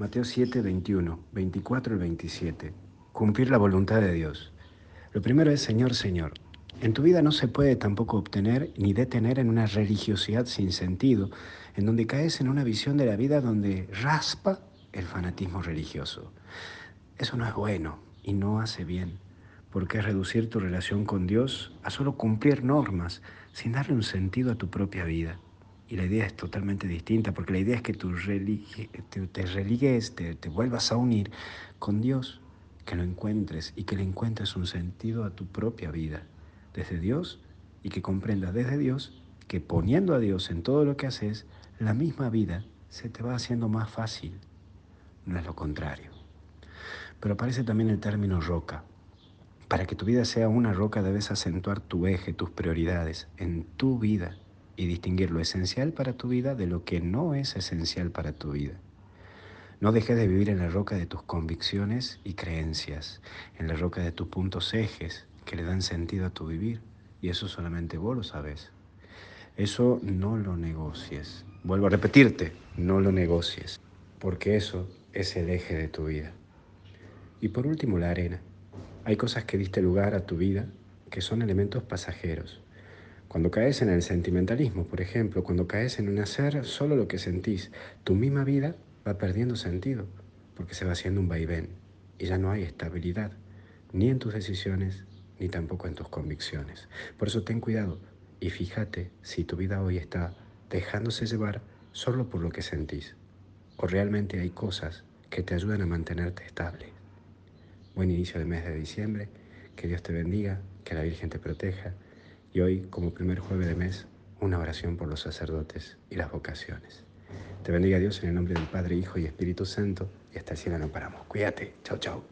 Mateo 7, 21, 24 y 27. Cumplir la voluntad de Dios. Lo primero es Señor, Señor. En tu vida no se puede tampoco obtener ni detener en una religiosidad sin sentido, en donde caes en una visión de la vida donde raspa el fanatismo religioso. Eso no es bueno y no hace bien, porque es reducir tu relación con Dios a solo cumplir normas sin darle un sentido a tu propia vida. Y la idea es totalmente distinta, porque la idea es que tú te, te religues, te, te vuelvas a unir con Dios, que lo encuentres y que le encuentres un sentido a tu propia vida, desde Dios, y que comprendas desde Dios que poniendo a Dios en todo lo que haces, la misma vida se te va haciendo más fácil. No es lo contrario. Pero aparece también el término roca. Para que tu vida sea una roca debes acentuar tu eje, tus prioridades en tu vida y distinguir lo esencial para tu vida de lo que no es esencial para tu vida. No dejes de vivir en la roca de tus convicciones y creencias, en la roca de tus puntos ejes que le dan sentido a tu vivir. Y eso solamente vos lo sabes. Eso no lo negocies. Vuelvo a repetirte, no lo negocies, porque eso es el eje de tu vida. Y por último, la arena. Hay cosas que diste lugar a tu vida que son elementos pasajeros cuando caes en el sentimentalismo, por ejemplo, cuando caes en un hacer solo lo que sentís, tu misma vida va perdiendo sentido, porque se va haciendo un vaivén y ya no hay estabilidad, ni en tus decisiones, ni tampoco en tus convicciones. Por eso ten cuidado y fíjate si tu vida hoy está dejándose llevar solo por lo que sentís, o realmente hay cosas que te ayudan a mantenerte estable. Buen inicio de mes de diciembre, que Dios te bendiga, que la Virgen te proteja y hoy, como primer jueves de mes, una oración por los sacerdotes y las vocaciones. Te bendiga Dios en el nombre del Padre, Hijo y Espíritu Santo, y hasta el cielo no paramos. Cuídate. Chao, chao.